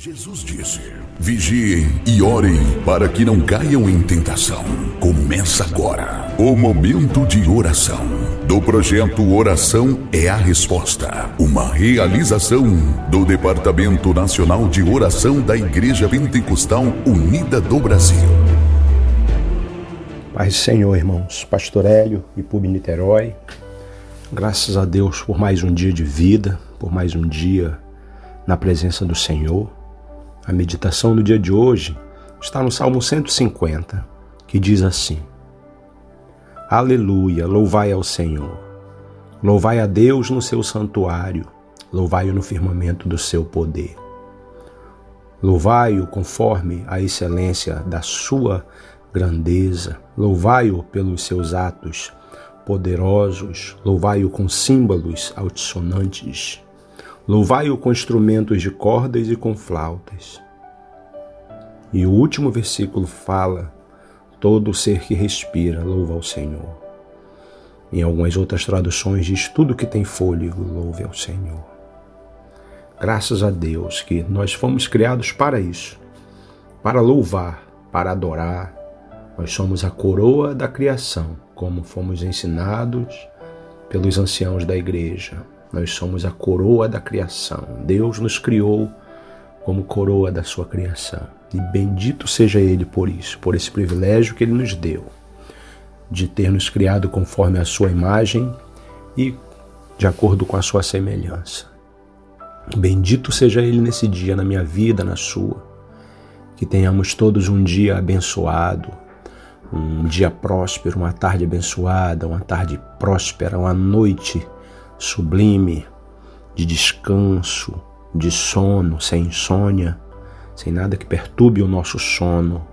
Jesus disse: Vigiem e orem para que não caiam em tentação. Começa agora o momento de oração do projeto Oração é a Resposta, uma realização do Departamento Nacional de Oração da Igreja Pentecostal Unida do Brasil. Paz Senhor, irmãos, Pastor Hélio e Pub Niterói, graças a Deus por mais um dia de vida, por mais um dia na presença do Senhor. A meditação do dia de hoje está no Salmo 150, que diz assim: Aleluia, louvai ao Senhor. Louvai a Deus no seu santuário, louvai-o no firmamento do seu poder. Louvai-o conforme a excelência da sua grandeza, louvai-o pelos seus atos poderosos, louvai-o com símbolos altissonantes. Louvai-o com instrumentos de cordas e com flautas. E o último versículo fala: todo ser que respira louva ao Senhor. Em algumas outras traduções diz: tudo que tem fôlego louve ao Senhor. Graças a Deus que nós fomos criados para isso, para louvar, para adorar. Nós somos a coroa da criação, como fomos ensinados pelos anciãos da igreja. Nós somos a coroa da criação. Deus nos criou como coroa da sua criação. E bendito seja Ele por isso, por esse privilégio que Ele nos deu, de ter nos criado conforme a sua imagem e de acordo com a sua semelhança. Bendito seja Ele nesse dia, na minha vida, na sua. Que tenhamos todos um dia abençoado, um dia próspero, uma tarde abençoada, uma tarde próspera, uma noite sublime de descanso, de sono, sem insônia, sem nada que perturbe o nosso sono.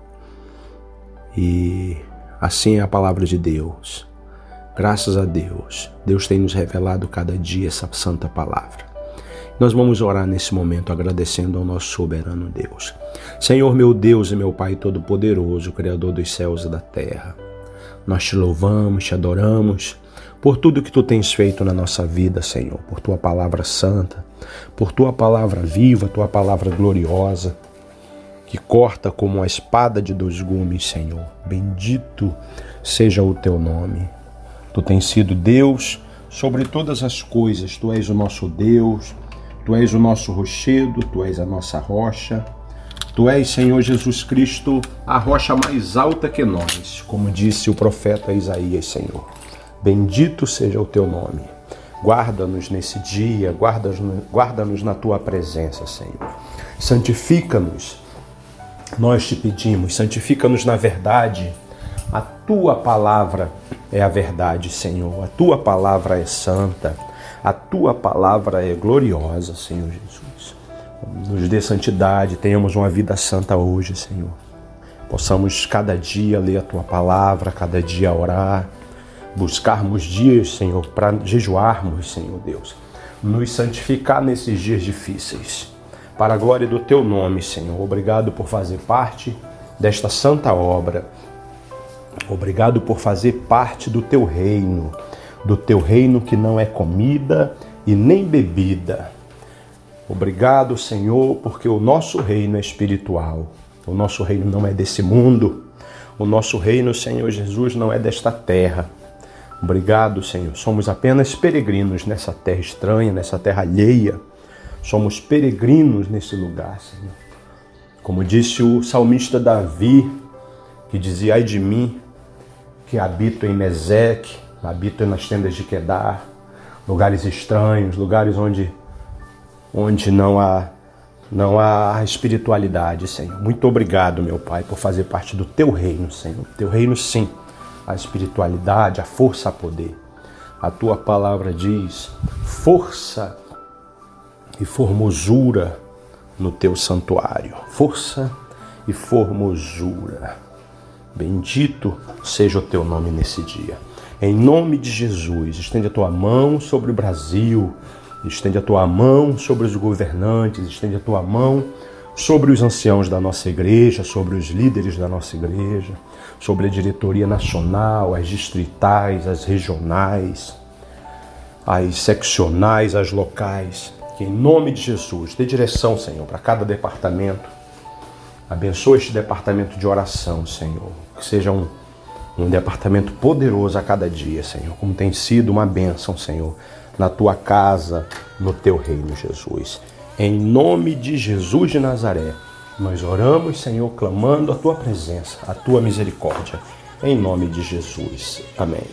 E assim é a palavra de Deus. Graças a Deus, Deus tem nos revelado cada dia essa santa palavra. Nós vamos orar nesse momento agradecendo ao nosso soberano Deus. Senhor, meu Deus e meu Pai Todo-Poderoso, Criador dos céus e da terra, nós te louvamos, te adoramos por tudo que tu tens feito na nossa vida, Senhor, por tua palavra santa, por tua palavra viva, tua palavra gloriosa, que corta como a espada de dois gumes, Senhor. Bendito seja o teu nome. Tu tens sido Deus sobre todas as coisas, tu és o nosso Deus, tu és o nosso rochedo, tu és a nossa rocha. Tu és, Senhor Jesus Cristo, a rocha mais alta que nós, como disse o profeta Isaías, Senhor. Bendito seja o teu nome. Guarda-nos nesse dia, guarda-nos guarda na tua presença, Senhor. Santifica-nos, nós te pedimos, santifica-nos na verdade. A tua palavra é a verdade, Senhor. A tua palavra é santa. A tua palavra é gloriosa, Senhor Jesus. Nos dê santidade, tenhamos uma vida santa hoje, Senhor. Possamos cada dia ler a tua palavra, cada dia orar buscarmos dias, Senhor, para jejuarmos, Senhor Deus, nos santificar nesses dias difíceis. Para a glória do teu nome, Senhor. Obrigado por fazer parte desta santa obra. Obrigado por fazer parte do teu reino, do teu reino que não é comida e nem bebida. Obrigado, Senhor, porque o nosso reino é espiritual. O nosso reino não é desse mundo. O nosso reino, Senhor Jesus, não é desta terra. Obrigado, Senhor. Somos apenas peregrinos nessa terra estranha, nessa terra alheia. Somos peregrinos nesse lugar, Senhor. Como disse o salmista Davi, que dizia: Ai de mim, que habito em Meseque, habito nas tendas de Quedar, lugares estranhos, lugares onde, onde não há não há espiritualidade, Senhor. Muito obrigado, meu Pai, por fazer parte do teu reino, Senhor. Teu reino, sim a espiritualidade, a força a poder. A tua palavra diz força e formosura no teu santuário. Força e formosura. Bendito seja o teu nome nesse dia. Em nome de Jesus, estende a tua mão sobre o Brasil, estende a tua mão sobre os governantes, estende a tua mão sobre os anciãos da nossa igreja, sobre os líderes da nossa igreja, sobre a diretoria nacional, as distritais, as regionais, as seccionais, as locais. Que em nome de Jesus, dê direção, Senhor, para cada departamento. Abençoa este departamento de oração, Senhor. Que seja um, um departamento poderoso a cada dia, Senhor. Como tem sido uma bênção, Senhor, na tua casa, no teu reino, Jesus. Em nome de Jesus de Nazaré, nós oramos, Senhor, clamando a tua presença, a tua misericórdia. Em nome de Jesus. Amém.